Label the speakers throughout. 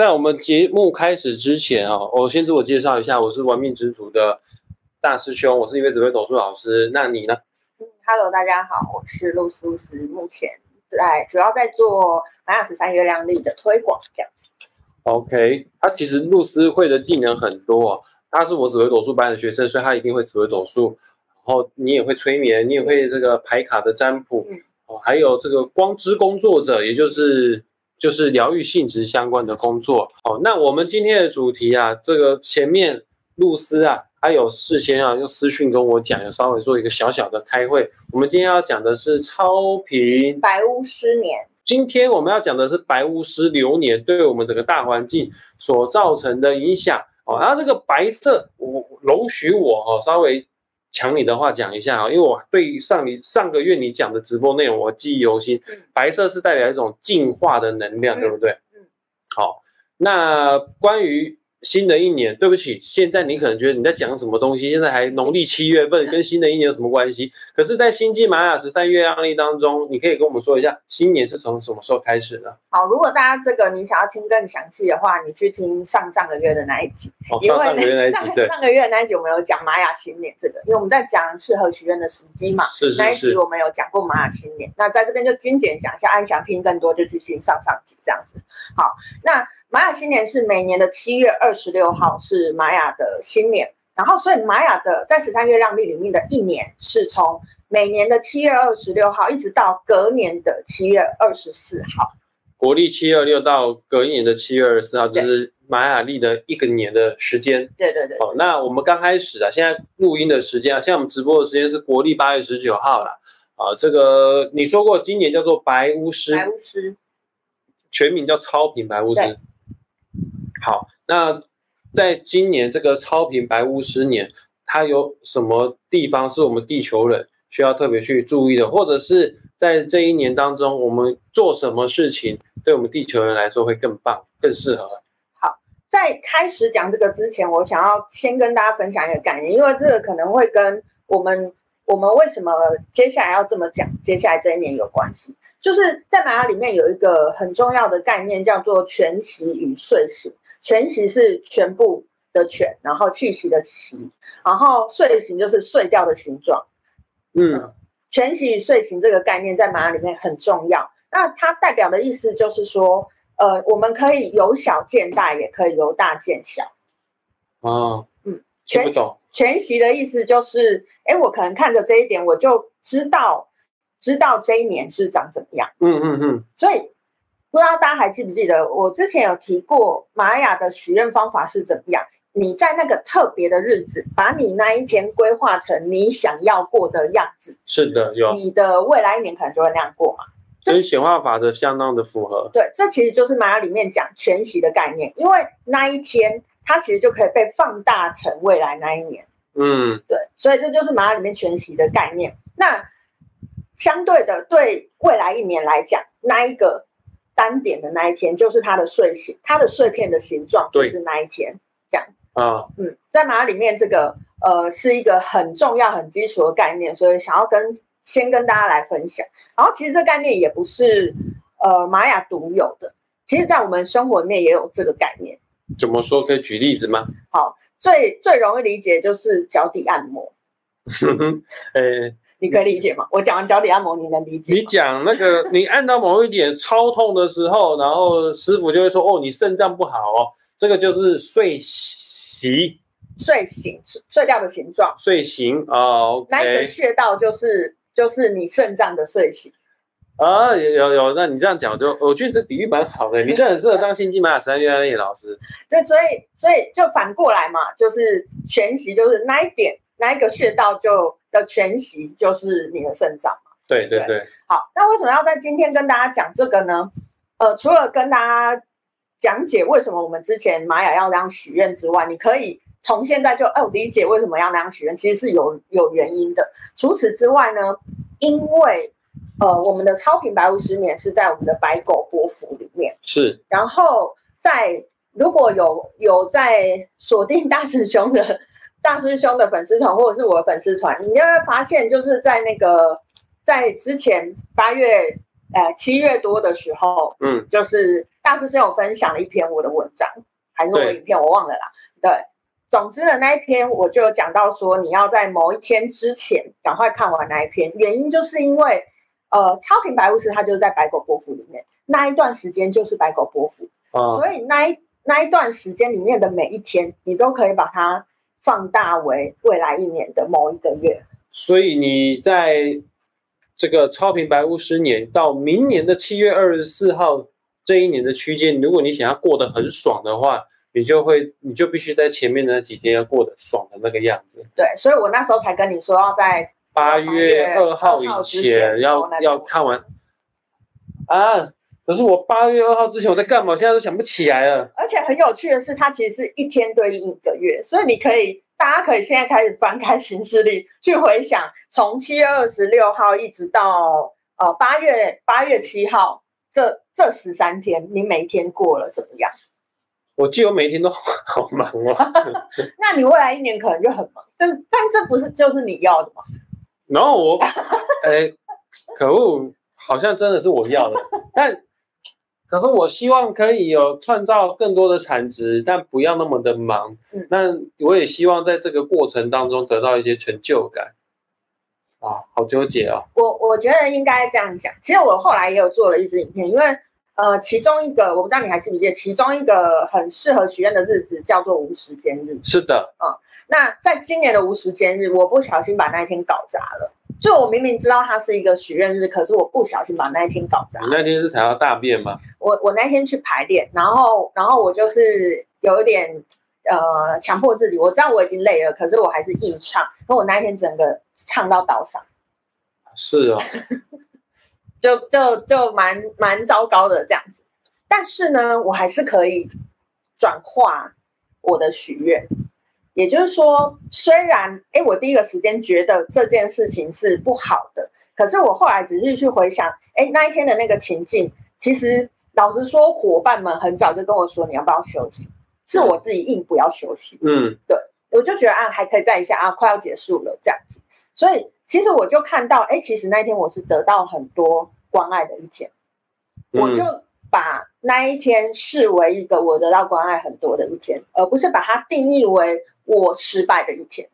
Speaker 1: 在我们节目开始之前啊，我先自我介绍一下，我是玩命之徒的大师兄，我是一位紫薇斗数老师。那你呢？
Speaker 2: 嗯，Hello，大家好，我是露丝露丝，目前在主要在做玛雅十三月亮历的推广这样子。
Speaker 1: OK，他其实露丝会的技能很多、哦，他是我紫微斗数班的学生，所以他一定会紫微斗数。然后你也会催眠，你也会这个牌卡的占卜，
Speaker 2: 嗯
Speaker 1: 哦，还有这个光之工作者，也就是就是疗愈性质相关的工作。哦，那我们今天的主题啊，这个前面露丝啊，还有事先啊用私讯跟我讲，有稍微做一个小小的开会。我们今天要讲的是超频
Speaker 2: 白巫师年，
Speaker 1: 今天我们要讲的是白巫师流年对我们整个大环境所造成的影响哦。然后这个白色，我容许我哦稍微抢你的话讲一下啊、哦，因为我对上你上个月你讲的直播内容我记忆犹新
Speaker 2: 嗯。
Speaker 1: 白色是代表一种进化的能量，
Speaker 2: 嗯
Speaker 1: 对不对？
Speaker 2: 嗯。
Speaker 1: 好，那关于新的一年，对不起，现在你可能觉得你在讲什么东西？现在还农历七月份，跟新的一年有什么关系？可是，在星际玛雅十三月亮历当中，你可以跟我们说一下，新年是从什么时候开始的？
Speaker 2: 好，如果大家这个你想要听更详细的话，你去听上上个月的那一集，
Speaker 1: 哦，
Speaker 2: 因为
Speaker 1: 上上个月那一集，对，
Speaker 2: 上个月那一集我们有讲玛雅新年这个，因为我们在讲适合许愿的时机嘛。
Speaker 1: 是
Speaker 2: 那
Speaker 1: 是那，
Speaker 2: 一集我们有讲过玛雅新年，那在这边就精简讲一下，按想听更多就去听上上集这样子。好，那玛雅新年是每年的七月二十六号是玛雅的新年，然后所以玛雅的在十三月亮历里面的一年是从每年的七月二十六号一直到隔年的七月二十四号。
Speaker 1: 国历七二六到隔一年的七月二十四号，就是玛雅历的一个年的时间。
Speaker 2: 对对对，
Speaker 1: 哦，那我们刚开始啊，现在录音的时间啊，现在我们直播的时间是国历八月十九号了。啊，这个你说过，今年叫做白巫师，
Speaker 2: 白巫师。
Speaker 1: 全名叫超品白巫师。好，那在今年这个超频白巫师年，它有什么地方是我们地球人需要特别去注意的，或者是在这一年当中，我们做什么事情对我们地球人来说会更棒、更适合？
Speaker 2: 好在开始讲这个之前，我想要先跟大家分享一个概念，因为这个可能会跟我们我们为什么接下来要这么讲，接下来这一年有关系。就是在玛雅里面有一个很重要的概念，叫做全息与睡醒。全息是全部的全，然后气息的息，然后睡醒就是睡掉的形状。
Speaker 1: 嗯
Speaker 2: 全息与睡醒这个概念在玛雅里面很重要。那它代表的意思就是说，呃，我们可以由小见大，也可以由大见小。
Speaker 1: 哦，
Speaker 2: 嗯，
Speaker 1: 全。
Speaker 2: 全息的意思就是，哎，我可能看着这一点，我就知道知道这一年是长怎么样。
Speaker 1: 嗯嗯嗯，
Speaker 2: 所以不知道大家还记不记得，我之前有提过玛雅的许愿方法是怎么样？你在那个特别的日子，把你那一天规划成你想要过的样子，
Speaker 1: 是的，有
Speaker 2: 你的未来一年可能就会那样过嘛。
Speaker 1: 跟显化法则相当的符合。
Speaker 2: 对，这其实就是玛雅里面讲全息的概念，因为那一天它其实就可以被放大成未来那一年。
Speaker 1: 嗯
Speaker 2: 对，所以这就是玛雅里面全息的概念。那相对的，对未来一年来讲，那一个单点的那一天，就是它的碎形，它的碎片的形状就是那一天这样。
Speaker 1: 啊，
Speaker 2: 嗯，在玛雅里面，这个呃是一个很重要、很基础的概念，所以想要跟先跟大家来分享。然后其实这概念也不是呃玛雅独有的，其实在我们生活里面也有这个概念。
Speaker 1: 怎么说？可以举例子吗？
Speaker 2: 好，最最容易理解就是脚底按摩，
Speaker 1: 呃，
Speaker 2: 你可以理解吗？我讲完脚底按摩，你能理解？
Speaker 1: 你讲那个，你按到某一点超痛的时候，然后师傅就会说：“哦，你肾脏不好哦。”这个就是睡习
Speaker 2: 睡醒睡觉的形状，
Speaker 1: 睡形哦。
Speaker 2: 那一个穴道就是就是你肾脏的睡醒。
Speaker 1: 啊，有有有，那你这样讲就，我觉得这比喻蛮好的，你这很适合当星际玛雅三月亮的老师。
Speaker 2: 对，所以所以就反过来嘛，就是全息，就是那一点那一个穴道就的全息就是你的肾脏嘛。
Speaker 1: 对对对，
Speaker 2: 好，那为什么要在今天跟大家讲这个呢？呃，除了跟大家讲解为什么我们之前玛雅要那样许愿之外，你可以从现在就哦理解为什么要那样许愿，其实是有有原因的。除此之外呢，因为呃我们的超频白巫师年是在我们的白狗波幅里面，
Speaker 1: 是
Speaker 2: 然后在如果有有在锁定大师兄的大师兄的粉丝团或者是我的粉丝团，你就会发现就是在那个在之前八月呃七月多的时候，
Speaker 1: 嗯。
Speaker 2: 就是大大师兄有分享了一篇我的文章，还是我的影片，我忘了啦。对，总之呢，那一篇我就有讲到说，你要在某一天之前赶快看完那一篇，原因就是因为呃，超频白巫师它就是在白狗波幅里面，那一段时间就是白狗波幅，
Speaker 1: 啊，
Speaker 2: 所以那一那一段时间里面的每一天，你都可以把它放大为未来一年的某一个月。
Speaker 1: 所以你在这个超平白巫师年到明年的七月二十四号这一年的区间，如果你想要过得很爽的话，你就会你就必须在前面的那几天要过得爽的那个样子。
Speaker 2: 对，所以我那时候才跟你说要在
Speaker 1: 八月二号以前要要看完啊。可是我八月二号之前我在干嘛？我现在都想不起来了。
Speaker 2: 而且很有趣的是，它其实是一天对应一个月，所以你可以，大家可以现在开始翻开行事历去回想，从七月二十六号一直到呃八月八月七号这这十三天，你每一天过了怎么样？
Speaker 1: 我记得我每一天都好忙哦。
Speaker 2: 那你未来一年可能就很忙，但但这不是就是你要的吗？
Speaker 1: 然后我，哎，可恶，好像真的是我要的，但可是我希望可以有创造更多的产值，但不要那么的忙。
Speaker 2: 嗯
Speaker 1: 那我也希望在这个过程当中得到一些成就感。啊，好纠结哦。
Speaker 2: 我我觉得应该这样讲。其实我后来也有做了一支影片，因为呃，其中一个我不知道你还记不记得，其中一个很适合许愿的日子叫做无时间日。
Speaker 1: 是的，嗯
Speaker 2: 那在今年的无时间日，我不小心把那一天搞砸了。就我明明知道它是一个许愿日，可是我不小心把那一天搞砸
Speaker 1: 你。那天是才要大便吗？
Speaker 2: 我我那天去排练，然后然后我就是有一点呃强迫自己，我知道我已经累了，可是我还是硬唱。可我那一天整个唱到倒嗓，
Speaker 1: 是哦，
Speaker 2: 就就就蛮蛮糟糕的这样子。但是呢，我还是可以转化我的许愿。也就是说，虽然哎，我第一个时间觉得这件事情是不好的，可是我后来仔细去回想，哎，那一天的那个情境，其实老实说，伙伴们很早就跟我说你要不要休息，是我自己硬不要休息。
Speaker 1: 嗯，对
Speaker 2: 我就觉得啊，还可以再一下啊，快要结束了这样子。所以其实我就看到，哎，其实那一天我是得到很多关爱的一天，我
Speaker 1: 嗯
Speaker 2: 就把那一天视为一个我得到关爱很多的一天，而不是把它定义为我失败的一天。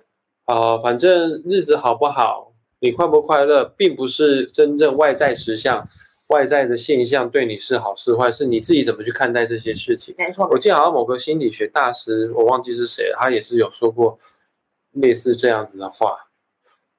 Speaker 1: 啊、反正日子好不好，你快不快乐，并不是真正外在实相、外在的现象对你是好是坏，是你自己怎么去看待这些事情。
Speaker 2: 没错，
Speaker 1: 我记得好像某个心理学大师，我忘记是谁了，他也是有说过类似这样子的话。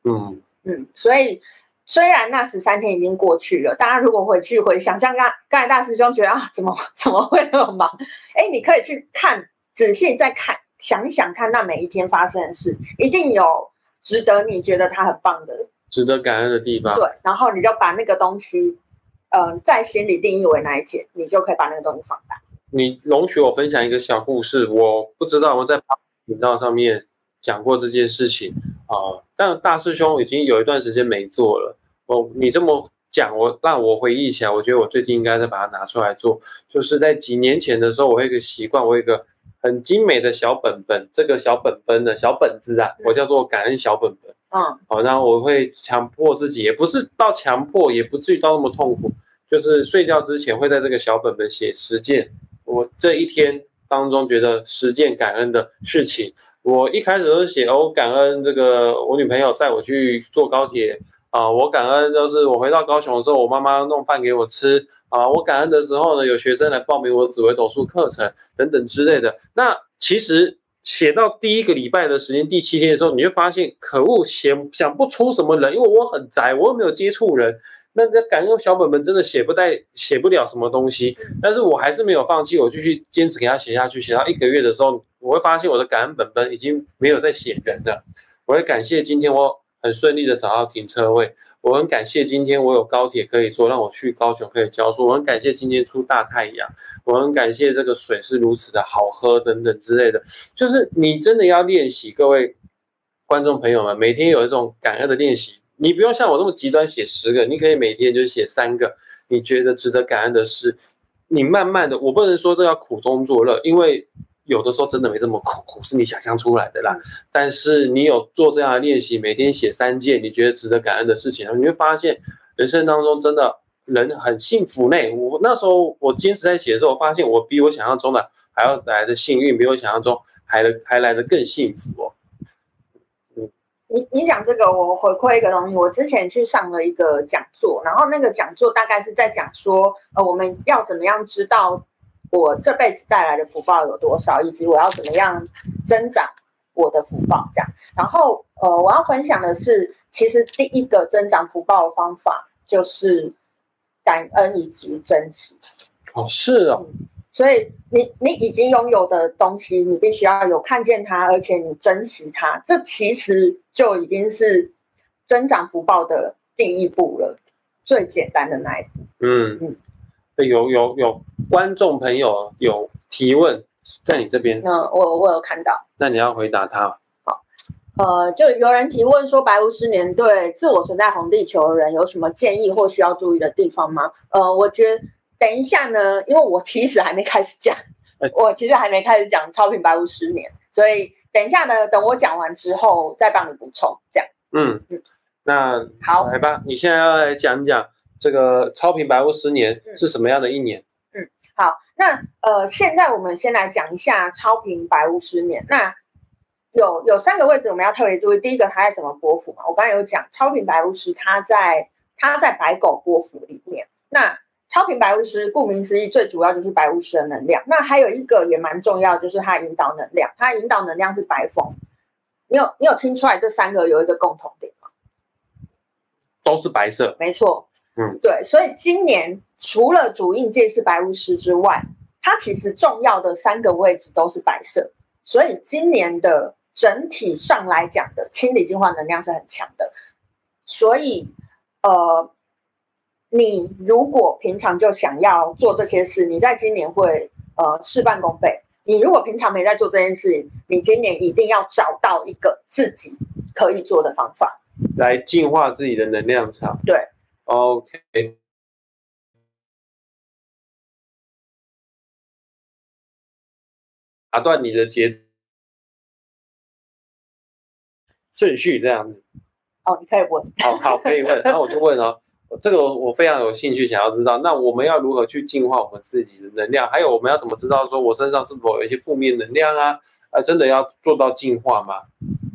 Speaker 1: 嗯，
Speaker 2: 嗯，所以虽然那十三天已经过去了，大家如果回去回想，像刚刚才大师兄觉得啊，怎么 怎么会那么忙？哎，你可以去看，仔细再看，想一想看那每一天发生的事，一定有值得你觉得它很棒的，
Speaker 1: 值得感恩的地方。
Speaker 2: 对，然后你就把那个东西，嗯、在心里定义为那一天，你就可以把那个东西放大。
Speaker 1: 你容许我分享一个小故事，我不知道我在频道上面讲过这件事情啊、但大师兄已经有一段时间没做了。哦，你这么讲，我让我回忆起来，我觉得我最近应该再把它拿出来做。就是在几年前的时候，我有一个习惯，我有一个很精美的小本本，这个小本本的小本子啊，我叫做感恩小本本。
Speaker 2: 嗯
Speaker 1: 好，然后我会强迫自己，也不是到强迫，也不至于到那么痛苦，就是睡觉之前会在这个小本本写十件我这一天当中觉得十件感恩的事情。我一开始都是写哦，感恩这个我女朋友载我去坐高铁啊，我感恩就是我回到高雄的时候，我妈妈弄饭给我吃啊，我感恩的时候呢，有学生来报名我紫微斗数课程等等之类的。那其实写到第一个礼拜的时间，第七天的时候，你会发现，可恶，写想不出什么人，因为我很宅，我又没有接触人。那个感恩小本本真的写不带写不了什么东西，但是我还是没有放弃，我继续坚持给他写下去。写到一个月的时候，我会发现我的感恩本本已经没有在写人了。我会感谢今天我很顺利的找到停车位，我很感谢今天我有高铁可以坐，让我去高雄可以教书。我很感谢今天出大太阳，我很感谢这个水是如此的好喝等等之类的。就是你真的要练习，各位观众朋友们，每天有一种感恩的练习。你不用像我那么极端写十个，你可以每天就写三个你觉得值得感恩的事。你慢慢的，我不能说这要苦中作乐，因为有的时候真的没这么苦，苦是你想象出来的啦。但是你有做这样的练习，每天写三件你觉得值得感恩的事情，然后你会发现人生当中真的人很幸福呢。我那时候我坚持在写的时候，我发现我比我想象中的还要来的幸运，比我想象中还来还来的更幸福哦。
Speaker 2: 你你讲这个，我回馈一个东西。我之前去上了一个讲座，然后那个讲座大概是在讲说，呃，我们要怎么样知道我这辈子带来的福报有多少，以及我要怎么样增长我的福报这样。然后，呃，我要分享的是，其实第一个增长福报的方法就是感恩以及珍惜。
Speaker 1: 哦，是哦。
Speaker 2: 所以你你已经拥有的东西，你必须要有看见它，而且你珍惜它，这其实就已经是增长福报的第一步了，最简单的那一步。
Speaker 1: 嗯嗯，有有有观众朋友有提问在你这边，
Speaker 2: 嗯，我我有看到，
Speaker 1: 那你要回答他。
Speaker 2: 好，呃，就有人提问说，白无十年对自我存在红地球的人有什么建议或需要注意的地方吗？呃，我觉得。等一下呢，因为我其实还没开始讲，我其实还没开始讲超频白无十年，所以等一下呢，等我讲完之后再帮你补充，这样。
Speaker 1: 嗯嗯，那
Speaker 2: 好，
Speaker 1: 来吧，你现在要来讲讲这个超频白无十年是什么样的一年？
Speaker 2: 嗯，好，那呃，现在我们先来讲一下超频白无十年。那有有三个位置我们要特别注意，第一个它在什么波幅嘛？我刚才有讲超频白无十，它在它在白狗波幅里面，那。超频白巫师，顾名思义，最主要就是白巫师的能量。那还有一个也蛮重要，就是它引导能量。它引导能量是白风。你有你有听出来这三个有一个共同点吗？
Speaker 1: 都是白色。
Speaker 2: 没错。嗯，对。所以今年除了主印界是白巫师之外，它其实重要的三个位置都是白色。所以今年的整体上来讲的清理净化能量是很强的。所以，呃。你如果平常就想要做这些事，你在今年会呃事半功倍。你如果平常没在做这件事情，你今年一定要找到一个自己可以做的方法，
Speaker 1: 来净化自己的能量场。
Speaker 2: 对
Speaker 1: ，OK，打断你的节顺序这样子。
Speaker 2: 哦，你可以问。
Speaker 1: 好好，可以问，那我就问哦。这个我非常有兴趣，想要知道，那我们要如何去净化我们自己的能量？还有我们要怎么知道说我身上是否有一些负面能量啊？啊，真的要做到净化吗？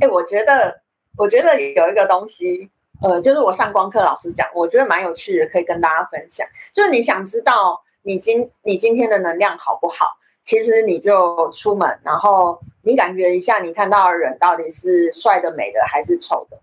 Speaker 2: 哎，我觉得，我觉得有一个东西，呃，就是我上光课老师讲，我觉得蛮有趣的，可以跟大家分享。就是你想知道你今你今天的能量好不好？其实你就出门，然后你感觉一下，你看到的人到底是帅的、美的还是丑的？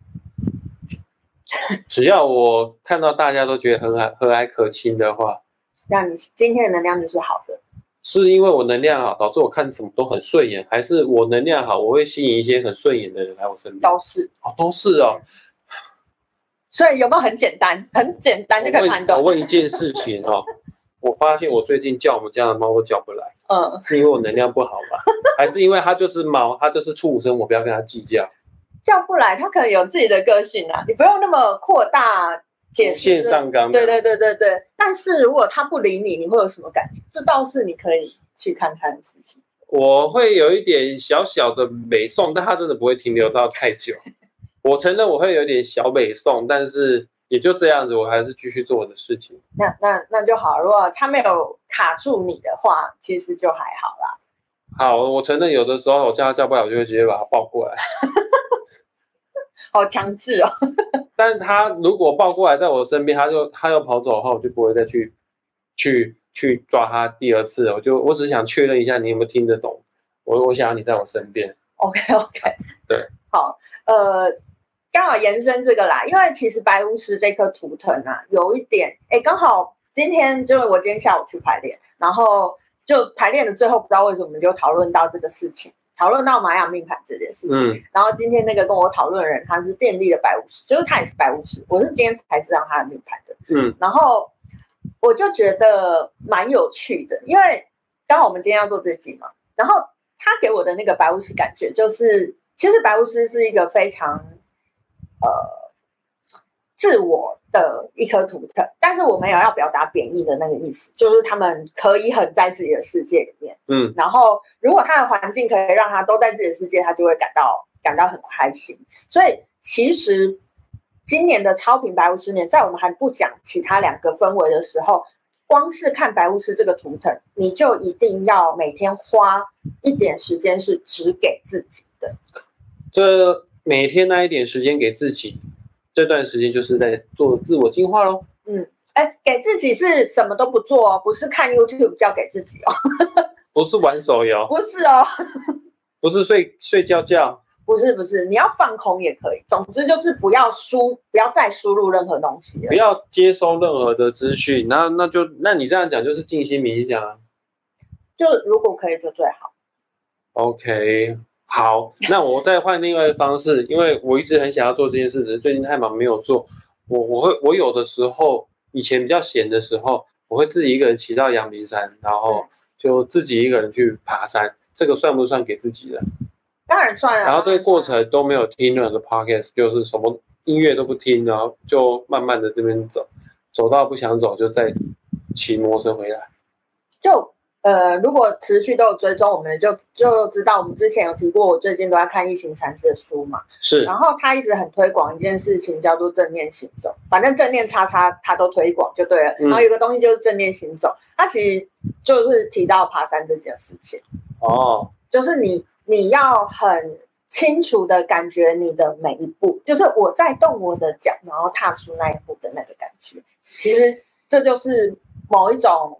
Speaker 1: 只要我看到大家都觉得很和和蔼可亲的话，
Speaker 2: 那你今天的能量就是好的。
Speaker 1: 是因为我能量好，导致我看什么都很顺眼，还是我能量好，我会吸引一些很顺眼的人来我身边？
Speaker 2: 都是
Speaker 1: 哦，都是哦。
Speaker 2: 所以有没有很简单？很简单就可以判断。
Speaker 1: 我问一件事情哦，我发现我最近叫我们家的猫都叫不来，嗯，是因为我能量不好吗？还是因为它就是猫，它就是畜生，我不要跟它计较？
Speaker 2: 叫不来，它可能有自己的个性啊，你不用那么扩大解释。
Speaker 1: 线上纲。
Speaker 2: 对对对对对。但是如果它不理你，你会有什么感觉？这倒是你可以去看看的事情。
Speaker 1: 我会有一点小小的美送，但它真的不会停留到太久。我承认我会有点小北送，但是也就这样子，我还是继续做我的事情。
Speaker 2: 那那那就好。如果他没有卡住你的话，其实就还好啦。
Speaker 1: 好，我承认有的时候我叫他叫不了，我就会直接把他抱过来。
Speaker 2: 好强制哦！
Speaker 1: 但是他如果抱过来在我身边，他就他又跑走的话，我就不会再去去去抓他第二次。我就我只是想确认一下你有没有听得懂。我我想要你在我身边。
Speaker 2: OK OK。
Speaker 1: 对，
Speaker 2: 好，呃，刚好延伸这个啦，因为其实白巫师这颗图腾啊，有一点，哎，刚好今天就是我今天下午去排练，然后就排练的最后，不知道为什么我们就讨论到这个事情。讨论到玛雅命盘这件事情，然后今天那个跟我讨论的人，他是电力的白巫师，就是他也是白巫师，我是今天才知道他的命盘的。嗯，然后我就觉得蛮有趣的，因为刚好我们今天要做这集嘛，然后他给我的那个白巫师感觉，就是其实白巫师是一个非常呃。自我的一颗图腾，但是我没有要表达贬义的那个意思，就是他们可以很在自己的世界里面，嗯，然后如果他的环境可以让他都在自己的世界，他就会感到感到很开心。所以其实今年的超频白巫师年，在我们还不讲其他两个氛围的时候，光是看白巫师这个图腾，你就一定要每天花一点时间是只给自己的。
Speaker 1: 这每天那一点时间给自己，这段时间就是在做自我进化喽。
Speaker 2: 嗯，哎，给自己是什么都不做哦，不是看 YouTube 叫给自己哦，
Speaker 1: 不是玩手游，
Speaker 2: 不是哦，
Speaker 1: 不是睡睡觉觉，
Speaker 2: 不是不是，你要放空也可以。总之就是不要输，不要再输入任何东西了。
Speaker 1: 不要接收任何的资讯。那那就那你这样讲就是静心冥想啊。
Speaker 2: 就如果可以就最好。
Speaker 1: OK，好，那我再换另外一个方式，因为我一直很想要做这件事，只是最近太忙没有做。我我会我有的时候以前比较闲的时候，我会自己一个人骑到阳明山，然后就自己一个人去爬山，这个算不算给自己的？
Speaker 2: 当然算啊。
Speaker 1: 然后这个过程都没有听任何的 podcast，就是什么音乐都不听，然后就慢慢的这边走，走到不想走就再骑摩托车回来。
Speaker 2: 就呃，如果持续都有追踪我们的，就就知道我们之前有提过，我最近都在看疫情禅师的书嘛。
Speaker 1: 是
Speaker 2: 然后他一直很推广一件事情，叫做正念行走。反正正念叉叉他都推广就对了。
Speaker 1: 嗯
Speaker 2: 然后有个东西就是正念行走，他其实就是提到爬山这件事情，
Speaker 1: 哦，
Speaker 2: 就是你你要很清楚的感觉你的每一步，就是我在动我的脚，然后踏出那一步的那个感觉。其实这就是某一种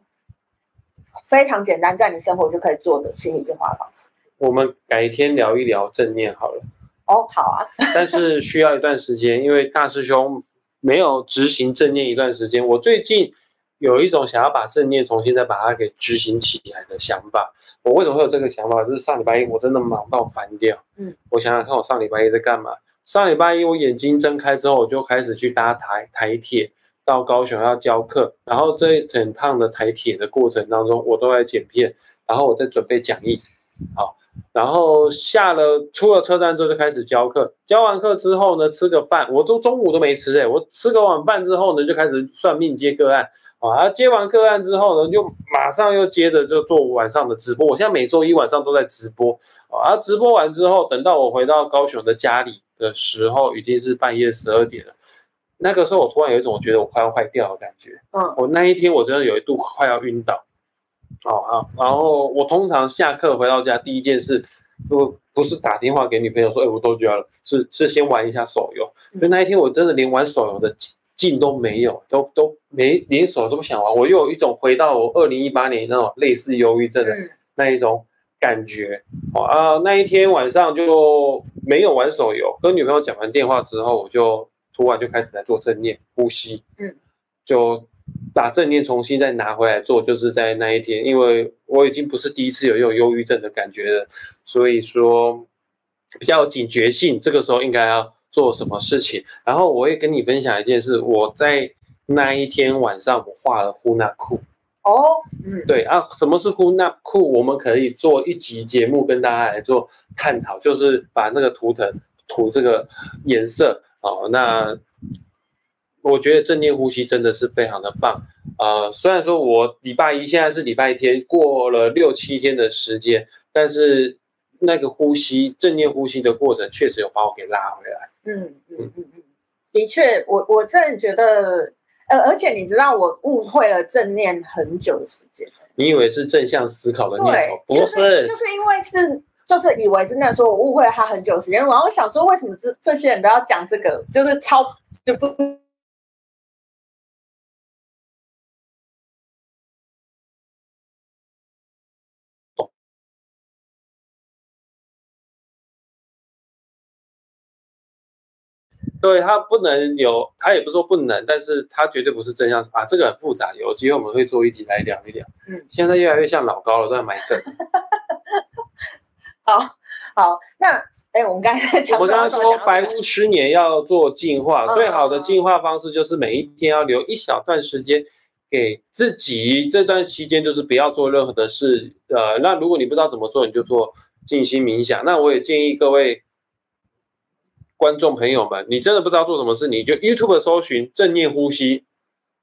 Speaker 2: 非常简单，在你生活就可以做的心理净化方式。
Speaker 1: 我们改天聊一聊正念好了。
Speaker 2: 哦，好啊，
Speaker 1: 但是需要一段时间，因为大师兄没有执行正念一段时间。我最近有一种想要把正念重新再把它给执行起来的想法。我为什么会有这个想法？就是上礼拜一我真的忙到烦掉。
Speaker 2: 嗯，
Speaker 1: 我想想看，我上礼拜一在干嘛？上礼拜一我眼睛睁开之后，我就开始去搭台台铁到高雄要教课，然后这一整趟的台铁的过程当中，我都在剪片，然后我在准备讲义。好。然后下了出了车站之后就开始教课，教完课之后呢，吃个饭，我都中午都没吃哎、我吃个晚饭之后呢，就开始算命接个案啊，接完个案之后呢，就马上又接着就做晚上的直播，我现在每周一晚上都在直播啊，直播完之后，等到我回到高雄的家里的时候，已经是半夜十二点了。那个时候我突然有一种我觉得我快要坏掉的感觉，
Speaker 2: 嗯。
Speaker 1: 我那一天我真的有一度快要晕倒。哦啊，然后我通常下课回到家第一件事，如果不是打电话给女朋友说，哎，我到家了，是是先玩一下手游。所以那一天我真的连玩手游的劲劲都没有，都都没连手游都不想玩，我又有一种回到我二零一八年那种类似忧郁症的
Speaker 2: 嗯。
Speaker 1: 那一种感觉。哦啊，那一天晚上就没有玩手游，跟女朋友讲完电话之后，我就突然就开始来做正念呼吸，
Speaker 2: 嗯，
Speaker 1: 就把正念重新再拿回来做，就是在那一天，因为我已经不是第一次有有忧郁症的感觉了，所以说比较有警觉性，这个时候应该要做什么事情。然后我也跟你分享一件事，我在那一天晚上我画了呼纳库。
Speaker 2: 哦，嗯，
Speaker 1: 对啊，什么是呼纳库？我们可以做一集节目跟大家来做探讨，就是把那个图腾涂这个颜色哦。那我觉得正念呼吸真的是非常的棒。呃，虽然说我礼拜一现在是礼拜天，过了六七天的时间，但是那个呼吸正念呼吸的过程确实有把我给拉回来。
Speaker 2: 嗯嗯嗯嗯，的确，我我真的觉得，呃，而且你知道，我误会了正念很久的时间。
Speaker 1: 你以为是正向思考的念头，，不
Speaker 2: 就是就是因为是。就是以为是那时候我误会了他很久时间，然后我想说为什么这这些人都要讲这个，就是超就不
Speaker 1: 对他不能有，他也不是说不能，但是他绝对不是正向啊，这个很复杂，有机会我们会做一集来聊一聊。
Speaker 2: 嗯，
Speaker 1: 现在越来越像老高了，都在埋梗。
Speaker 2: 好 好。那哎，我们刚才在讲
Speaker 1: 我们刚刚说白屋十年要做净化，
Speaker 2: 嗯
Speaker 1: 最好的净化方式就是每一天要留一小段时间给自己，这段期间就是不要做任何的事。呃，那如果你不知道怎么做，你就做静心冥想。那我也建议各位观众朋友们，你真的不知道做什么事，你就 YouTube 搜寻正念呼吸，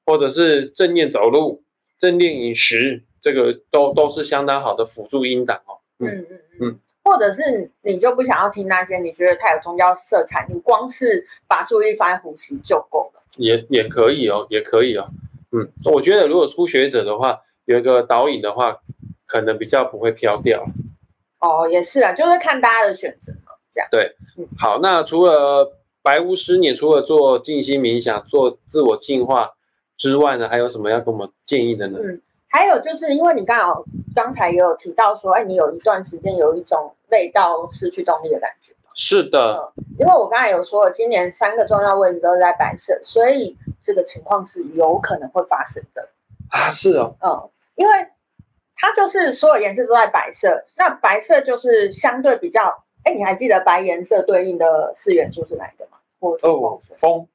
Speaker 1: 或者是正念走路、正念饮食，这个都都是相当好的辅助音档哦。
Speaker 2: 嗯嗯嗯或者是你就不想要听那些你觉得太有宗教色彩，你光是把注意力放在呼吸就够了。
Speaker 1: 也也可以哦，也可以哦。嗯，我觉得如果初学者的话，有一个导引的话，可能比较不会飘掉。
Speaker 2: 哦，也是啊，就是看大家的选择嘛，这样。
Speaker 1: 对，好，那除了白巫师，你除了做静心冥想、做自我净化之外呢，还有什么要给我们建议的呢？
Speaker 2: 嗯，还有就是因为你刚好刚才也有提到说，哎，你有一段时间有一种累到失去动力的感觉。
Speaker 1: 是的，
Speaker 2: 因为我刚才有说，今年三个重要位置都是在白色，所以这个情况是有可能会发生的。
Speaker 1: 啊，是哦，
Speaker 2: 嗯，因为它就是所有颜色都在白色，那白色就是相对比较，哎，你还记得白颜色对应的四元素是哪一个吗？
Speaker 1: 哦，风，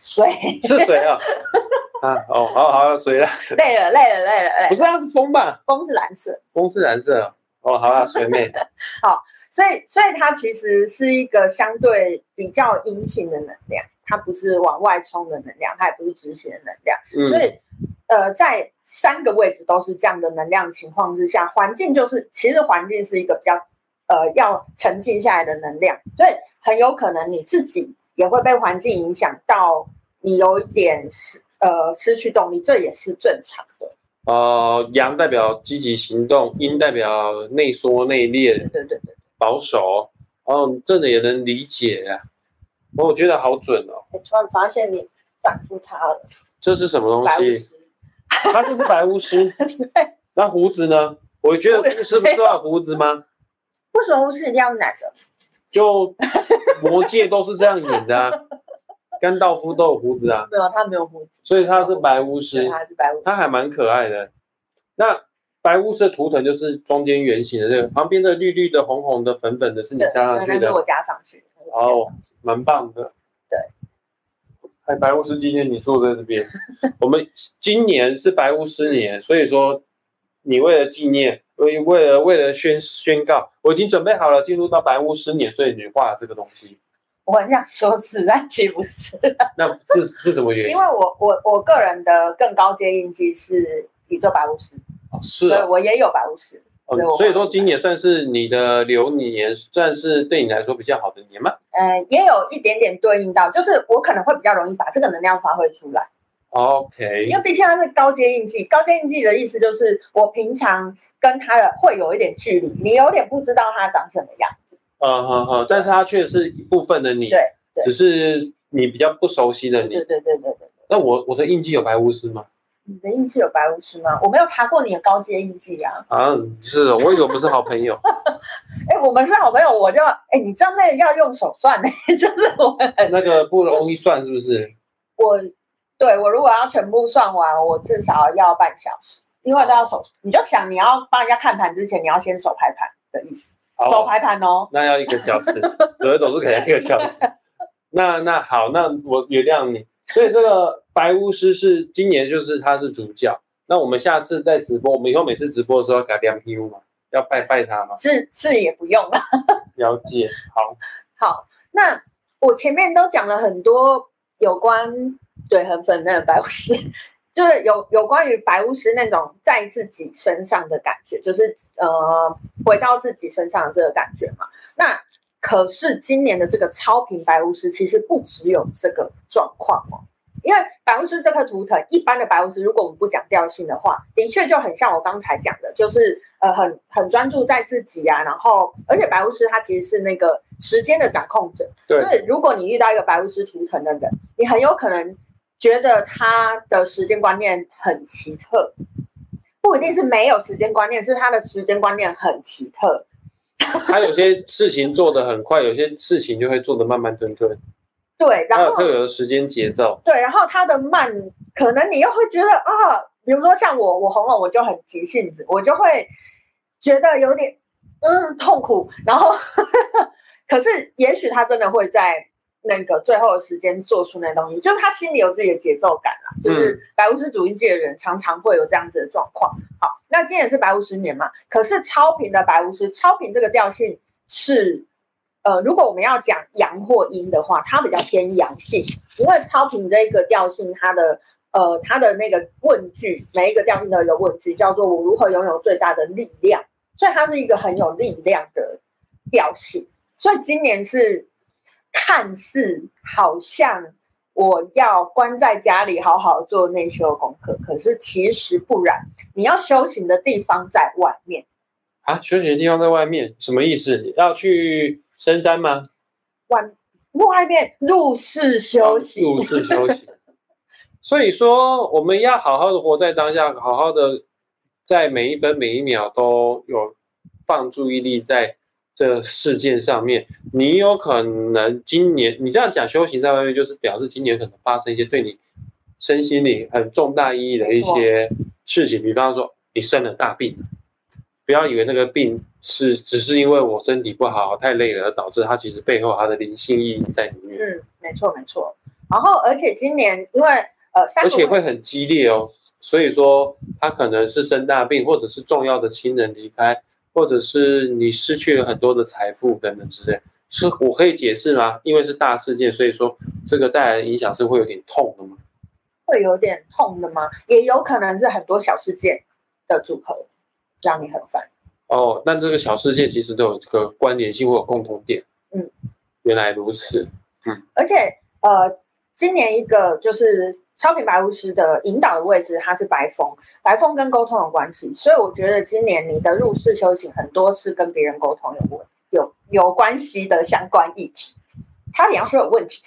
Speaker 2: 水
Speaker 1: 是水啊，啊，哦，好好水 了，
Speaker 2: 累了，累了，累了，累，
Speaker 1: 不是，它是风吧？
Speaker 2: 风是蓝色，
Speaker 1: 风是蓝色，哦，好了，水妹，
Speaker 2: 好。所以，所以它其实是一个相对比较阴性的能量，它不是往外冲的能量，它也不是直行的能量。所以，呃，在三个位置都是这样的能量情况之下，环境就是其实环境是一个比较呃要沉静下来的能量，所以很有可能你自己也会被环境影响到，你有一点失呃失去动力，这也是正常的。
Speaker 1: 呃，阳代表积极行动，阴代表内缩内敛。
Speaker 2: 对对对。
Speaker 1: 保守哦，真的也能理解呀。我觉得好准哦。
Speaker 2: 我突然发现你长出它了。
Speaker 1: 这是什么东西？它就是白巫师。
Speaker 2: 对。
Speaker 1: 那胡子呢？我觉得巫师不是都要胡子吗？
Speaker 2: 为什么巫师一定要男的？
Speaker 1: 就魔界都是这样演的啊。甘道夫都有胡子啊。
Speaker 2: 没有，他没有胡子。
Speaker 1: 所以他是白巫师。
Speaker 2: 他是白巫师。
Speaker 1: 他还蛮可爱的。那。白巫师的图腾就是中间圆形的这个，旁边的绿绿的、红红的、粉粉的，是你加上去的。
Speaker 2: 我加上去。
Speaker 1: 哦，蛮棒的。
Speaker 2: 对。
Speaker 1: 哎，白巫师，今天你坐在这边，我们今年是白巫师年，所以说你为了纪念，为为了为了宣宣告，我已经准备好了进入到白巫师年，所以你画了这个东西。
Speaker 2: 我很想说是，但其实不是。
Speaker 1: 那是是什么原因？
Speaker 2: 因为我我我个人的更高阶印记是宇宙白巫师。
Speaker 1: 是，
Speaker 2: 我也有白巫师，
Speaker 1: 所以说今年算是你的流年，算是对你来说比较好的年吗？
Speaker 2: 呃，也有一点点对应到，就是我可能会比较容易把这个能量发挥出来。
Speaker 1: OK，
Speaker 2: 因为毕竟它是高阶印记，高阶印记的意思就是我平常跟他的会有一点距离，你有点不知道他长什么样子。
Speaker 1: 嗯哼哼，但是他却是一部分的你，
Speaker 2: 对，
Speaker 1: 只是你比较不熟悉的你。
Speaker 2: 对对对对对。
Speaker 1: 那我我的印记有白巫师吗？
Speaker 2: 你的印记有白巫师吗？我没有查过你的高阶印记啊。
Speaker 1: 啊，是，我以为我们是好朋友。
Speaker 2: 哎，我们是好朋友，我就哎，你知道那个要用手算的，就是我们
Speaker 1: 那个不容易算，是不是？
Speaker 2: 我对我如果要全部算完，我至少要半小时，因为都要手。你就想你要帮人家看盘之前，你要先手排盘的意思，手排盘哦。
Speaker 1: 那要一个小时，紫微斗数肯定一个小时。那那好，那我原谅你。所以这个白巫师是今年就是他是主角。那我们下次在直播，我们以后每次直播的时候改良 P U 吗？要拜拜他吗？
Speaker 2: 是是也不用了。
Speaker 1: 了解，好。
Speaker 2: 好，那我前面都讲了很多有关对很粉嫩的白巫师，就是有有关于白巫师那种在自己身上的感觉，就是呃回到自己身上的这个感觉嘛。那可是今年的这个超频白巫师其实不只有这个状况哦，因为白巫师这颗图腾，一般的白巫师，如果我们不讲调性的话，的确就很像我刚才讲的，就是呃很很专注在自己啊，然后而且白巫师他其实是那个时间的掌控者，
Speaker 1: 对，
Speaker 2: 所以如果你遇到一个白巫师图腾的人，你很有可能觉得他的时间观念很奇特，不一定是没有时间观念，是他的时间观念很奇特。
Speaker 1: 他有些事情做得很快，有些事情就会做得慢慢吞吞。
Speaker 2: 对，然后
Speaker 1: 特有的时间节奏。
Speaker 2: 对，然后他的慢，可能你又会觉得啊，比如说像我，我红了，我就很急性子，我就会觉得有点嗯痛苦。然后，可是也许他真的会在。那个最后的时间做出那东西，就是他心里有自己的节奏感啦。就是白巫师主音界的人常常会有这样子的状况。好，那今年是白巫师年嘛？可是超频的白巫师，超频这个调性是，呃，如果我们要讲阳或阴的话，它比较偏阳性，因为超频这一个调性，它的呃它的那个问句，每一个调性都有一个问句，叫做我如何拥有最大的力量。所以它是一个很有力量的调性。所以今年是看似好像我要关在家里好好做内修功课，可是其实不然，你要修行的地方在外面。
Speaker 1: 啊，修行的地方在外面，什么意思？要去深山吗？
Speaker 2: 外外面入室修行，
Speaker 1: 入室修行。所以说，我们要好好的活在当下，好好的在每一分每一秒都有放注意力在这事件上面。你有可能今年你这样讲修行在外面，就是表示今年可能发生一些对你身心里很重大意义的一些事情，比方说你生了大病。不要以为那个病是只是因为我身体不好太累了而导致，它其实背后它的灵性意义在里面。
Speaker 2: 嗯，没错没错。然后而且今年因为呃，
Speaker 1: 而且会很激烈哦，所以说他可能是生大病，或者是重要的亲人离开，或者是你失去了很多的财富等等之类。是我可以解释吗？因为是大事件，所以说这个带来的影响是会有点痛的吗？
Speaker 2: 会有点痛的吗？也有可能是很多小事件的组合。让你很烦
Speaker 1: 哦，但这个小事件其实都有这个关联性或有共同点。嗯，原来如此。
Speaker 2: 嗯，而且呃，今年一个就是超品白巫师的引导的位置，它是白风，白风跟沟通有关系，所以我觉得今年你的入世修行很多是跟别人沟通有关有有关系的相关议题。差点要说有问题，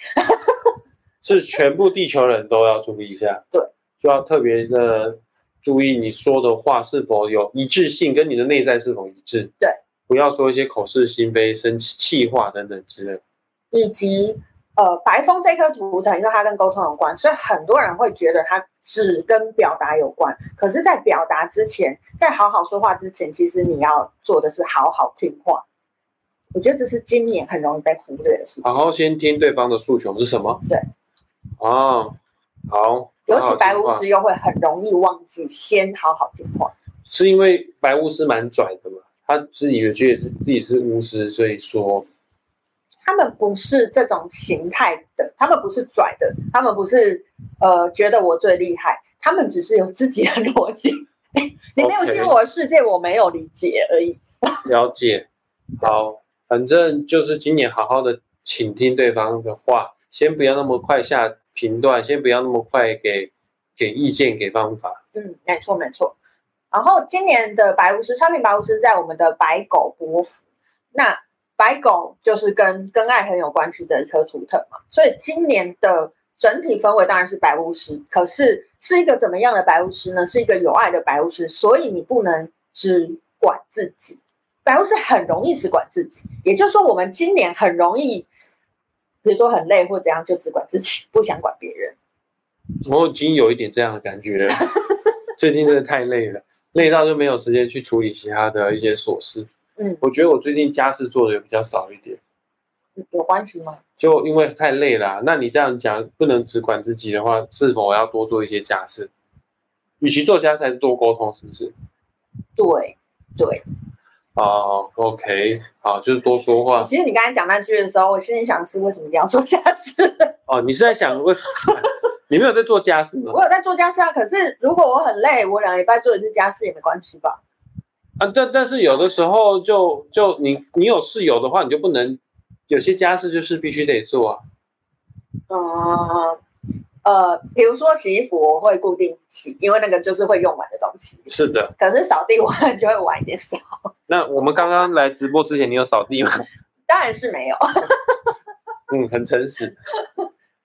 Speaker 1: 是全部地球人都要注意一下。
Speaker 2: 对，
Speaker 1: 就要特别的。注意你说的话是否有一致性，跟你的内在是否一致。
Speaker 2: 对，
Speaker 1: 不要说一些口是心非、生气话等等之类。
Speaker 2: 以及，呃，白风这颗图腾，因为它跟沟通有关，所以很多人会觉得它只跟表达有关。可是，在表达之前，在好好说话之前，其实你要做的是好好听话。我觉得这是今年很容易被忽略的事情。
Speaker 1: 好好先听对方的诉求是什么？
Speaker 2: 对。
Speaker 1: 哦，好。
Speaker 2: 尤其白巫师又会很容易忘记先好好听话，
Speaker 1: 是因为白巫师蛮拽的嘛？他自己觉得是自己是巫师，所以说
Speaker 2: 他们不是这种形态的，他们不是拽的，他们不是呃觉得我最厉害，他们只是有自己的逻辑。你没有进入我的世界，我没有理解而已。
Speaker 1: 了解，好，反正就是今年好好的倾听对方的话，先不要那么快下。评断先不要那么快给给意见给方法。
Speaker 2: 嗯，没错没错。然后今年的白巫师超品白巫师在我们的白狗波幅，那白狗就是跟跟爱很有关系的一颗图腾嘛，所以今年的整体氛围当然是白巫师。可是是一个怎么样的白巫师呢？是一个有爱的白巫师，所以你不能只管自己。白巫师很容易只管自己，也就是说我们今年很容易。比如说很累或怎样，就只管自己，不想管别人。
Speaker 1: 我已经有一点这样的感觉了，最近真的太累了，累到就没有时间去处理其他的一些琐事。嗯，我觉得我最近家事做的也比较少一点，
Speaker 2: 有关系吗？
Speaker 1: 就因为太累了。那你这样讲，不能只管自己的话，是否要多做一些家事？与其做家事，还是多沟通，是不是？
Speaker 2: 对对。
Speaker 1: 哦，OK，好，就是多说话。
Speaker 2: 其实你刚才讲那句的时候，我心里想是为什么一定要做家事？
Speaker 1: 哦，你是在想为什么？你没有在做家事吗？
Speaker 2: 我有在做家事啊，可是如果我很累，我两个礼拜做一次家事也没关系吧？
Speaker 1: 啊，但但是有的时候就就你你有室友的话，你就不能有些家事就是必须得做啊。
Speaker 2: 嗯。呃，比如说洗衣服，我会固定洗，因为那个就是会用完的东西。
Speaker 1: 是的。
Speaker 2: 可是扫地我就会晚一点扫。
Speaker 1: 那我们刚刚来直播之前，你有扫地吗？
Speaker 2: 当然是没有。
Speaker 1: 嗯，很诚实。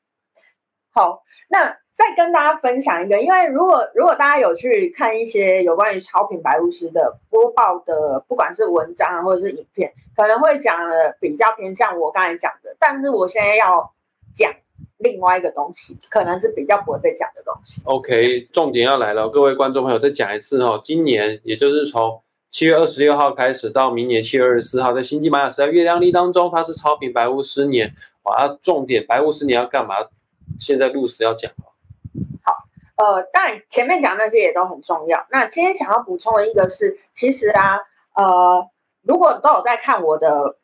Speaker 2: 好，那再跟大家分享一个，因为如果如果大家有去看一些有关于超品白巫师的播报的，不管是文章啊或者是影片，可能会讲的比较偏向我刚才讲的，但是我现在要讲。另外一个东西，可能是比较不会被讲的东西。
Speaker 1: OK，重点要来了，各位观众朋友，再讲一次哈。今年也就是从七月二十六号开始到明年七月二十四号，在星际玛雅时代月亮历当中，它是超频白巫师年啊。重点，白巫师年要干嘛？现在露丝要讲
Speaker 2: 好，呃，当然前面讲那些也都很重要。那今天想要补充的一个是，其实啊，呃，如果都有在看我的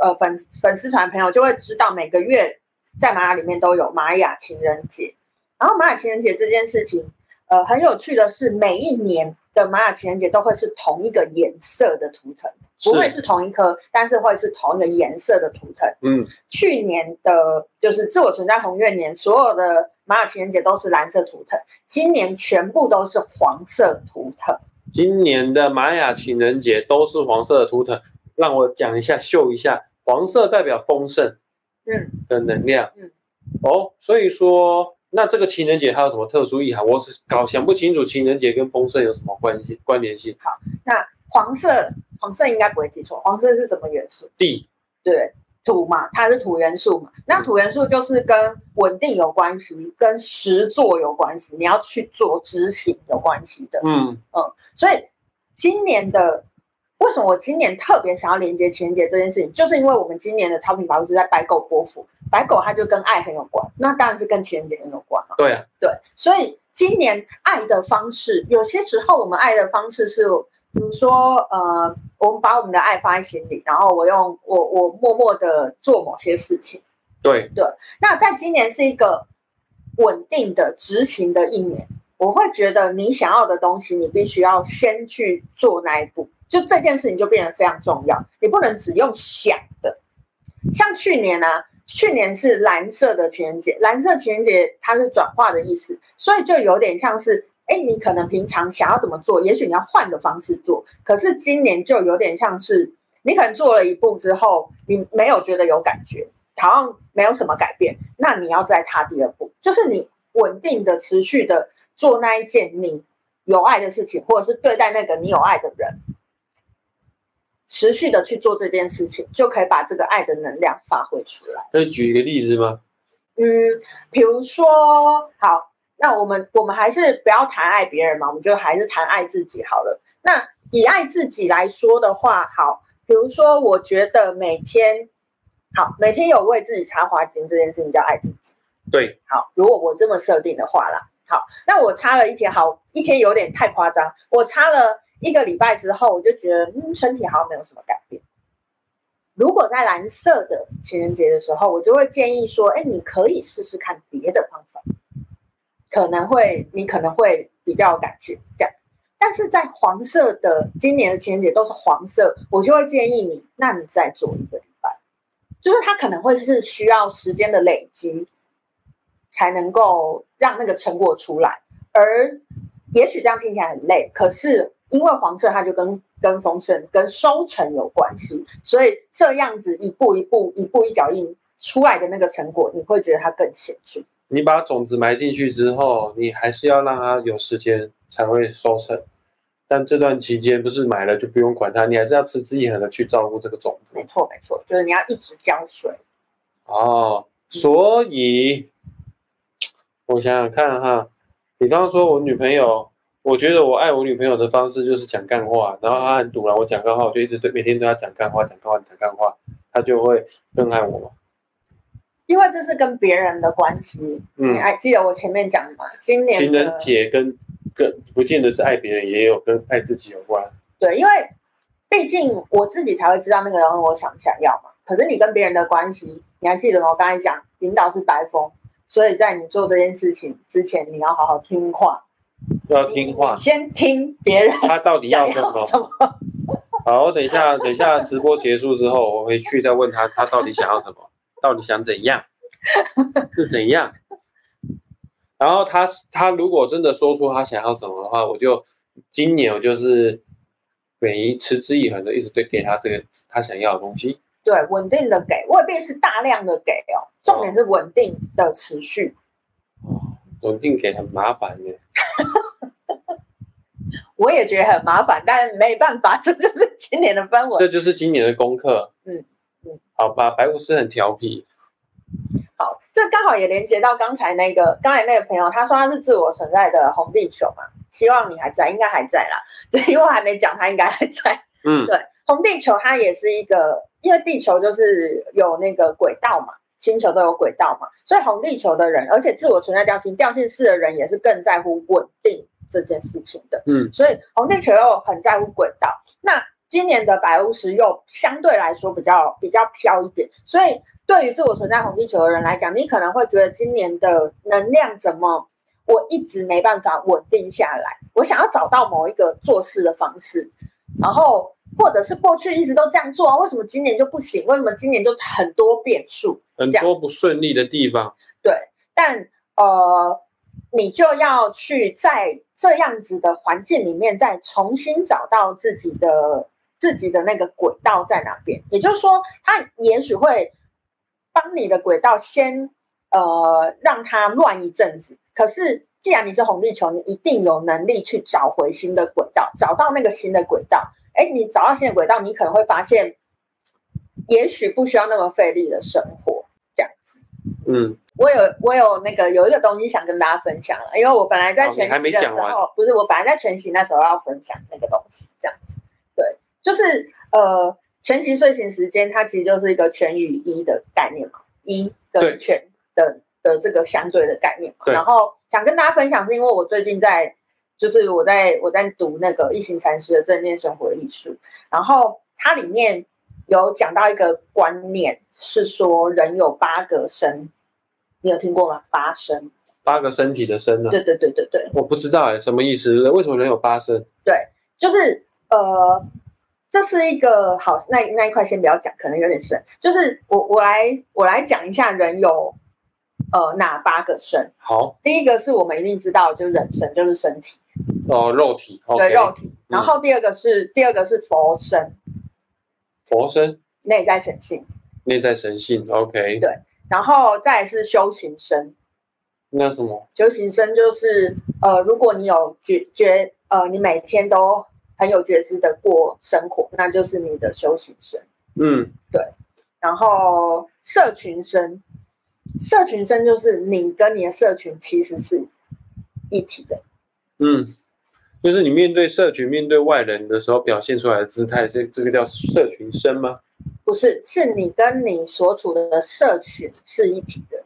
Speaker 2: 呃粉粉丝团朋友，就会知道每个月。在玛雅里面都有玛雅情人节，然后玛雅情人节这件事情，呃，很有趣的是，每一年的玛雅情人节都会是同一个颜色的图腾，不会是同一颗，但是会是同一个颜色的图腾。
Speaker 1: 嗯，
Speaker 2: 去年的就是自我存在红月年，所有的玛雅情人节都是蓝色图腾，今年全部都是黄色图腾。
Speaker 1: 今年的玛雅情人节都是黄色的图腾，让我讲一下，秀一下，黄色代表丰盛，
Speaker 2: 嗯，
Speaker 1: 的能量，
Speaker 2: 嗯，
Speaker 1: 哦，所以说，那这个情人节还有什么特殊意涵？我是搞想不清楚情人节跟丰盛有什么关系关联性。
Speaker 2: 好那黄色，黄色应该不会记错，黄色是什么元素？
Speaker 1: 地，
Speaker 2: 对，土嘛，它是土元素嘛。那土元素就是跟稳定有关系，跟实做有关系，你要去做执行有关系的。
Speaker 1: 嗯嗯，
Speaker 2: 所以今年的为什么我今年特别想要连接情人节这件事情，就是因为我们今年的超品法是在白狗波幅，白狗它就跟爱很有关，那当然是跟情人节很有关嘛。
Speaker 1: 对啊，
Speaker 2: 对，所以今年爱的方式，有些时候我们爱的方式是，比如说，呃，我们把我们的爱放在心里，然后我用我我默默的做某些事情。
Speaker 1: 对对，
Speaker 2: 那在今年是一个稳定的执行的一年，我会觉得你想要的东西，你必须要先去做那一步，就这件事情就变得非常重要，你不能只用想的。像去年呢、去年是蓝色的情人节，蓝色情人节它是转化的意思，所以就有点像是，哎，你可能平常想要怎么做，也许你要换个方式做，可是今年就有点像是，你可能做了一步之后，你没有觉得有感觉，好像没有什么改变，那你要再踏第二步，就是你稳定的、持续的做那一件你有爱的事情，或者是对待那个你有爱的人，持续的去做这件事情，就可以把这个爱的能量发挥出来。
Speaker 1: 可以举一个例子吗？
Speaker 2: 嗯，比如说，好，那我们我们还是不要谈爱别人嘛，我们就还是谈爱自己好了。那以爱自己来说的话，好，比如说，我觉得每天，好，每天有为自己插花精这件事情叫爱自己。
Speaker 1: 对，
Speaker 2: 好，如果我这么设定的话啦，好，那我擦了一天，好，一天有点太夸张，我擦了一个礼拜之后，我就觉得，嗯，身体好像没有什么改变。如果在蓝色的情人节的时候，我就会建议说，哎，你可以试试看别的方法，可能会你可能会比较有感觉这样。但是在黄色的今年的情人节都是黄色，我就会建议你，那你再做一个礼拜，就是它可能会是需要时间的累积，才能够让那个成果出来。而也许这样听起来很累，可是因为黄色它就跟跟丰盛、跟收成有关系，所以这样子一步一步、一步一脚印出来的那个成果，你会觉得它更显著。
Speaker 1: 你把种子埋进去之后，你还是要让它有时间才会收成。但这段期间不是买了就不用管它，你还是要持之以恒的去照顾这个种子
Speaker 2: 没。错，没错，就是你要一直浇水。
Speaker 1: 哦，所以我想想看哈，比方说我女朋友，我觉得我爱我女朋友的方式就是讲干话，然后她很堵然，我讲干话，我就一直对每天对她讲干话，讲干话，讲干话，她就会更爱我嘛。
Speaker 2: 因为这是跟别人的关系，你
Speaker 1: 嗯，
Speaker 2: 还记得我前面讲的吗？今年
Speaker 1: 情人节跟跟不见得是爱别人，也有跟爱自己有关。
Speaker 2: 对，因为毕竟我自己才会知道那个人我想不想要嘛。可是你跟别人的关系，你还记得吗？我刚才讲领导是白风，所以在你做这件事情之前，你要好好听话，
Speaker 1: 要听话，
Speaker 2: 先听别人
Speaker 1: 他到底
Speaker 2: 想
Speaker 1: 要什么
Speaker 2: 要？什么。
Speaker 1: 好，我等一下，等一下直播结束之后，我回去再问他，他到底想要什么，到底想怎样，是怎样。然后他他如果真的说出他想要什么的话，我就今年我就是每一持之以恒的一直对给他这个他想要的东西。
Speaker 2: 对，稳定的给，未必是大量的给哦，重点是稳定的持续。
Speaker 1: 稳定给很麻烦的，
Speaker 2: 我也觉得很麻烦，但没办法，这就是今年的氛围。
Speaker 1: 这就是今年的功课。
Speaker 2: 嗯嗯，
Speaker 1: 好吧，白巫师很调皮，
Speaker 2: 好，这刚好也连接到刚才那个，刚才那个朋友，他说他是自我存在的红地球嘛，希望你还在，应该还在啦。对，因为我还没讲，他应该还在。
Speaker 1: 嗯，
Speaker 2: 对，红地球它也是一个，因为地球就是有那个轨道嘛，星球都有轨道嘛，所以红地球的人，而且自我存在调性调性四的人也是更在乎稳定这件事情的。
Speaker 1: 嗯，
Speaker 2: 所以红地球又很在乎轨道。那今年的白巫师又相对来说比较比较飘一点，所以对于自我存在红地球的人来讲，你可能会觉得今年的能量怎么我一直没办法稳定下来，我想要找到某一个做事的方式，然后或者是过去一直都这样做啊，为什么今年就不行？为什么今年就很多变数？
Speaker 1: 很多不顺利的地方。
Speaker 2: 对，但呃，你就要去在这样子的环境里面，再重新找到自己的自己的那个轨道在哪边。也就是说，他也许会帮你的轨道先呃让它乱一阵子。可是，既然你是红地球，你一定有能力去找回新的轨道，找到那个新的轨道。哎，你找到新的轨道，你可能会发现，也许不需要那么费力的生活，这样子。
Speaker 1: 嗯，
Speaker 2: 我有我有那个有一个东西想跟大家分享了，因为我本来在全息的时候，不是我本来在全息那时候要分享那个东西，这样子。对，就是呃，全息睡醒时间，它其实就是一个全与一的概念嘛，一跟全的的这个相对的概念嘛。然后想跟大家分享，是因为我最近在。就是我在我在读那个一行禅师的正念生活艺术，然后它里面有讲到一个观念，是说人有八个身，你有听过吗？八身，
Speaker 1: 八个身体的身呢？
Speaker 2: 对对对对对，
Speaker 1: 我不知道哎，什么意思？为什么人有八身？
Speaker 2: 对，就是呃，这是一个好，那那一块先不要讲，可能有点深。就是我我来我来讲一下人有呃哪八个身。
Speaker 1: 好，
Speaker 2: 第一个是我们一定知道，就是人身，就是身体。
Speaker 1: 哦，肉体
Speaker 2: 对肉体，然后第二个是第二个是佛身，
Speaker 1: 佛身？
Speaker 2: 内在神性，
Speaker 1: 内在神性，OK，
Speaker 2: 对，然后再是修行身，
Speaker 1: 那什么？
Speaker 2: 修行身就是呃，如果你有觉觉呃，你每天都很有觉知的过生活，那就是你的修行生，
Speaker 1: 嗯，
Speaker 2: 对，然后社群生，社群生就是你跟你的社群其实是一体的。
Speaker 1: 嗯，就是你面对社群、面对外人的时候表现出来的姿态，这这个叫社群生吗？
Speaker 2: 不是，是你跟你所处的社群是一体的。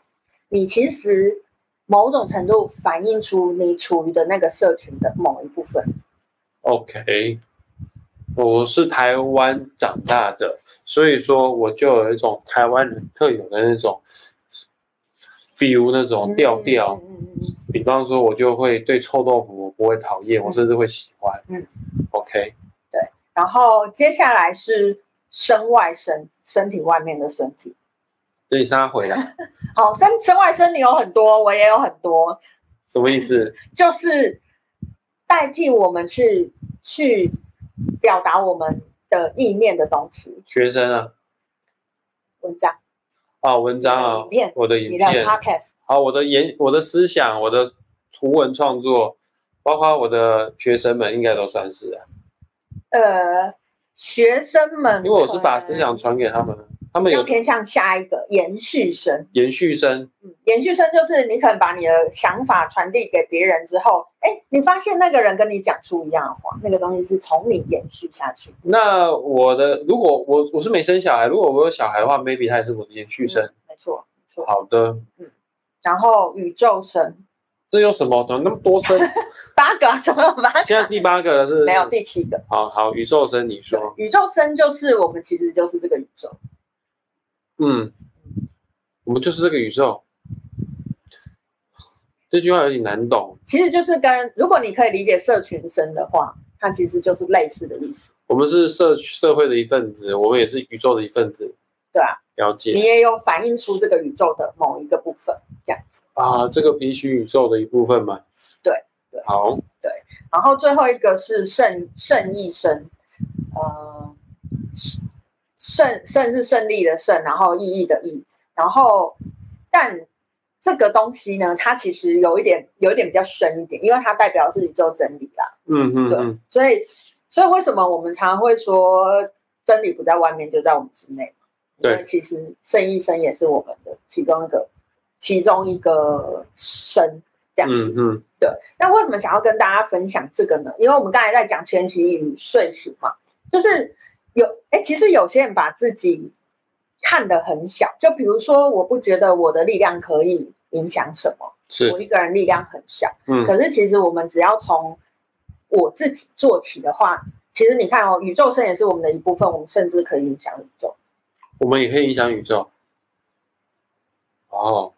Speaker 2: 你其实某种程度反映出你处于的那个社群的某一部分。
Speaker 1: OK，我是台湾长大的，所以说我就有一种台湾人特有的那种。feel 那种调调，比方说，我就会对臭豆腐我不会讨厌，我甚至会喜欢。嗯，OK，
Speaker 2: 对。然后接下来是身外身，身体外面的身体。
Speaker 1: 所以他回来。
Speaker 2: 好，身身外身你有很多，我也有很多。
Speaker 1: 什么意思？
Speaker 2: 就是代替我们去去表达我们的意念的东西。
Speaker 1: 学生啊。
Speaker 2: 文章。
Speaker 1: 啊，文章啊，我的影片，好，我的言，我的思想，我的图文创作，包括我的学生们，应该都算是啊。
Speaker 2: 呃，学生们，
Speaker 1: 因为我是把思想传给他们。他们有
Speaker 2: 偏向下一个延续生，
Speaker 1: 延续生，
Speaker 2: 嗯，延续生就是你可能把你的想法传递给别人之后，哎，你发现那个人跟你讲出一样的话，那个东西是从你延续下去。
Speaker 1: 那我的如果我我是没生小孩，如果我有小孩的话，maybe 他也是我的延续生，
Speaker 2: 没错，没错。
Speaker 1: 好的，
Speaker 2: 嗯，然后宇宙生，
Speaker 1: 这有什么？怎么那么多生？
Speaker 2: 八个？怎么有八个？
Speaker 1: 现在第八个是？
Speaker 2: 没有第七个。
Speaker 1: 好好，宇宙生，你说，
Speaker 2: 宇宙生就是我们其实就是这个宇宙。
Speaker 1: 嗯，我们就是这个宇宙。这句话有点难懂。
Speaker 2: 其实就是跟如果你可以理解社群生的话，它其实就是类似的意思。
Speaker 1: 我们是社社会的一份子，我们也是宇宙的一份子。
Speaker 2: 对啊，
Speaker 1: 了解。
Speaker 2: 你也有反映出这个宇宙的某一个部分，这样子
Speaker 1: 啊，这个平行宇宙的一部分嘛。
Speaker 2: 对对。
Speaker 1: 好。
Speaker 2: 对，然后最后一个是圣圣意生，呃。胜胜是胜利的胜，然后意义的意，然后但这个东西呢，它其实有一点有一点比较深一点，因为它代表的是宇宙真理啦。
Speaker 1: 嗯嗯，对，
Speaker 2: 所以所以为什么我们常常会说真理不在外面，就在我们之内？
Speaker 1: 对，
Speaker 2: 其实圣意生也是我们的其中一个其中一个生这样子。
Speaker 1: 嗯嗯，
Speaker 2: 对。那为什么想要跟大家分享这个呢？因为我们刚才在讲全息与睡醒嘛，就是。有哎，其实有些人把自己看得很小，就比如说，我不觉得我的力量可以影响什么，
Speaker 1: 是
Speaker 2: 我一个人力量很小，
Speaker 1: 嗯，
Speaker 2: 可是其实我们只要从我自己做起的话，其实你看哦，宇宙生也是我们的一部分，我们甚至可以影响宇宙，
Speaker 1: 我们也可以影响宇宙，哦，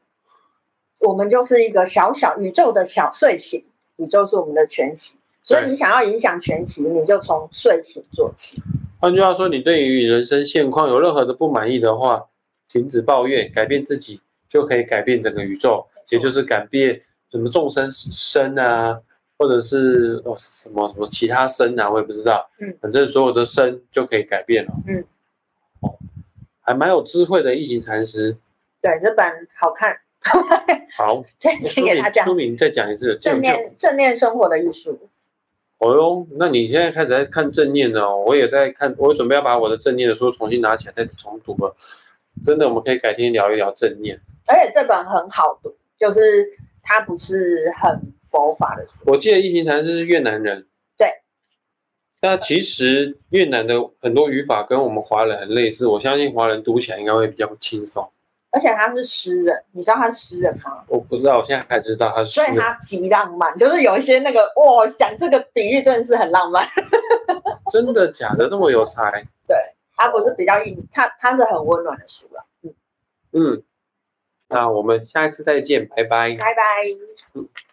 Speaker 2: 我们就是一个小小宇宙的小睡醒，宇宙是我们的全息，所以你想要影响全息，你就从睡醒做起。
Speaker 1: 换句话说，你对于人生现况有任何的不满意的话，停止抱怨，改变自己，就可以改变整个宇宙，也就是改变什么众生生啊，或者是哦什么什么其他生啊，我也不知道。
Speaker 2: 嗯，
Speaker 1: 反正所有的生就可以改变了。
Speaker 2: 嗯，
Speaker 1: 哦，还蛮有智慧的一行禅师。
Speaker 2: 对，这本好看，
Speaker 1: 好，
Speaker 2: 推
Speaker 1: 书
Speaker 2: 荐给大家
Speaker 1: 名书。名再讲一次。
Speaker 2: 正念正念生活的艺术。
Speaker 1: 哦哟，那你现在开始在看正念呢、哦，我也在看，我准备要把我的正念的书重新拿起来再重读了。真的，我们可以改天聊一聊正念。
Speaker 2: 而且这本很好读，就是它不是很佛法的书。
Speaker 1: 我记得一行禅师是越南人，
Speaker 2: 对。
Speaker 1: 那其实越南的很多语法跟我们华人很类似，我相信华人读起来应该会比较轻松。
Speaker 2: 而且他是诗人，你知道他是诗人吗？
Speaker 1: 我不知道，我现在才知道他是
Speaker 2: 所以他极浪漫，就是有一些那个哇，想这个比喻真的是很浪漫。
Speaker 1: 真的假的那么有才？
Speaker 2: 对，他不是比较硬，他他是很温暖的书了。
Speaker 1: 嗯，那我们下一次再见，拜拜。
Speaker 2: 拜拜。